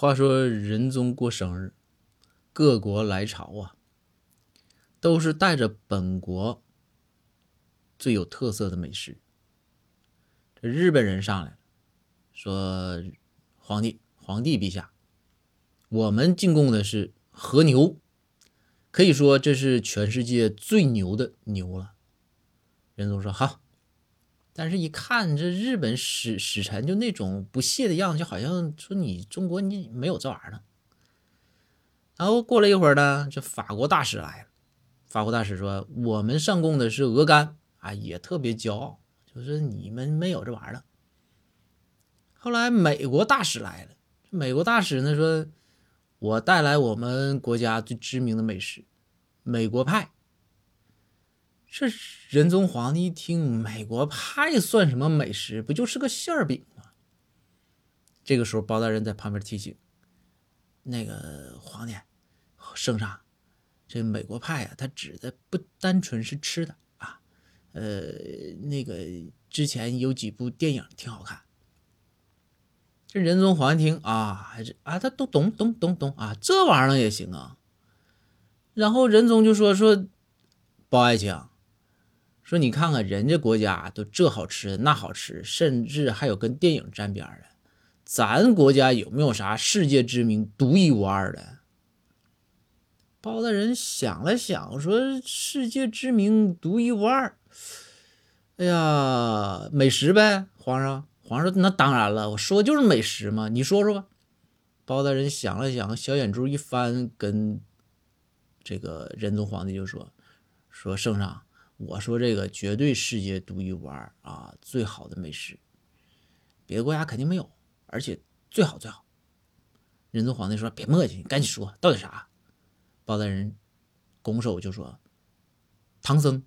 话说仁宗过生日，各国来朝啊，都是带着本国最有特色的美食。这日本人上来，说：“皇帝，皇帝陛下，我们进贡的是和牛，可以说这是全世界最牛的牛了。”仁宗说：“好。”但是，一看这日本使使臣就那种不屑的样子，就好像说你中国你没有这玩意儿。然后过了一会儿呢，这法国大使来了。法国大使说：“我们上贡的是鹅肝啊，也特别骄傲，就是你们没有这玩意儿。”后来美国大使来了，美国大使呢说：“我带来我们国家最知名的美食——美国派。”这仁宗皇帝一听，美国派算什么美食？不就是个馅饼吗？这个时候，包大人在旁边提醒：“那个皇帝，圣上，这美国派啊，它指的不单纯是吃的啊。呃，那个之前有几部电影挺好看。”这仁宗皇帝听啊，还是啊，他都懂懂懂懂啊，这玩意儿也行啊。然后仁宗就说：“说包爱卿。”说你看看人家国家都这好吃那好吃，甚至还有跟电影沾边的，咱国家有没有啥世界知名、独一无二的？包大人想了想，说：“世界知名、独一无二，哎呀，美食呗，皇上。”皇上那当然了，我说就是美食嘛，你说说吧。包大人想了想，小眼珠一翻，跟这个仁宗皇帝就说：“说圣上。”我说这个绝对世界独一无二啊，最好的美食，别的国家肯定没有，而且最好最好。仁宗皇帝说：“别磨叽，你赶紧说到底啥？”包大人拱手就说：“唐僧。”